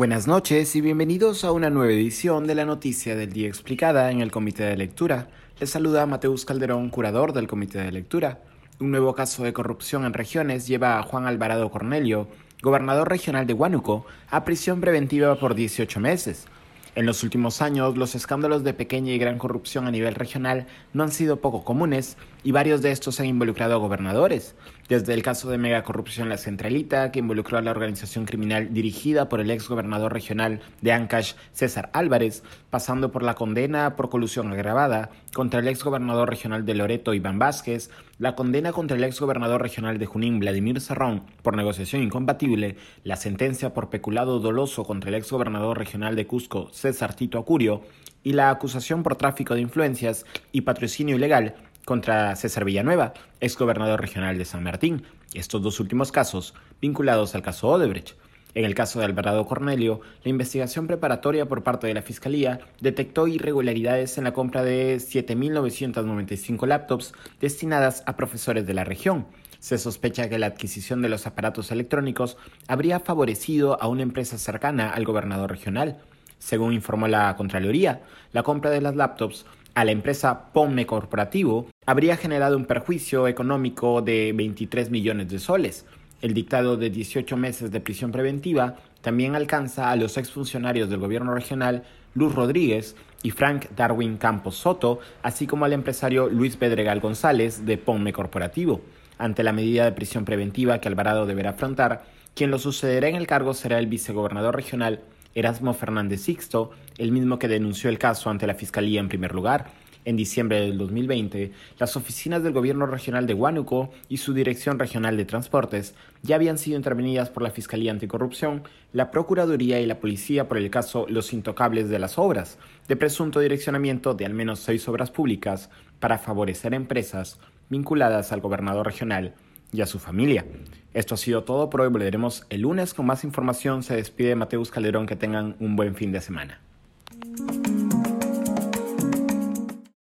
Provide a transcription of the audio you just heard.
Buenas noches y bienvenidos a una nueva edición de la Noticia del Día Explicada en el Comité de Lectura. Les saluda Mateus Calderón, curador del Comité de Lectura. Un nuevo caso de corrupción en regiones lleva a Juan Alvarado Cornelio, gobernador regional de Huánuco, a prisión preventiva por 18 meses. En los últimos años, los escándalos de pequeña y gran corrupción a nivel regional no han sido poco comunes y varios de estos han involucrado a gobernadores, desde el caso de megacorrupción La Centralita, que involucró a la organización criminal dirigida por el ex gobernador regional de Ancash, César Álvarez, pasando por la condena por colusión agravada contra el ex gobernador regional de Loreto, Iván Vázquez, la condena contra el ex gobernador regional de Junín, Vladimir Serrón, por negociación incompatible, la sentencia por peculado doloso contra el ex gobernador regional de Cusco, César Tito Acurio, y la acusación por tráfico de influencias y patrocinio ilegal contra César Villanueva, ex gobernador regional de San Martín, estos dos últimos casos vinculados al caso Odebrecht. En el caso de Alvarado Cornelio, la investigación preparatoria por parte de la Fiscalía detectó irregularidades en la compra de 7.995 laptops destinadas a profesores de la región. Se sospecha que la adquisición de los aparatos electrónicos habría favorecido a una empresa cercana al gobernador regional. Según informó la Contraloría, la compra de las laptops a la empresa POME Corporativo habría generado un perjuicio económico de 23 millones de soles. El dictado de 18 meses de prisión preventiva también alcanza a los exfuncionarios del gobierno regional Luz Rodríguez y Frank Darwin Campos Soto, así como al empresario Luis Pedregal González de POME Corporativo. Ante la medida de prisión preventiva que Alvarado deberá afrontar, quien lo sucederá en el cargo será el vicegobernador regional Erasmo Fernández Sixto, el mismo que denunció el caso ante la Fiscalía en primer lugar. En diciembre del 2020, las oficinas del Gobierno Regional de Huánuco y su Dirección Regional de Transportes ya habían sido intervenidas por la Fiscalía Anticorrupción, la Procuraduría y la Policía por el caso Los Intocables de las Obras, de presunto direccionamiento de al menos seis obras públicas para favorecer empresas vinculadas al gobernador regional y a su familia. Esto ha sido todo por hoy. Volveremos el lunes con más información. Se despide Mateus Calderón. Que tengan un buen fin de semana.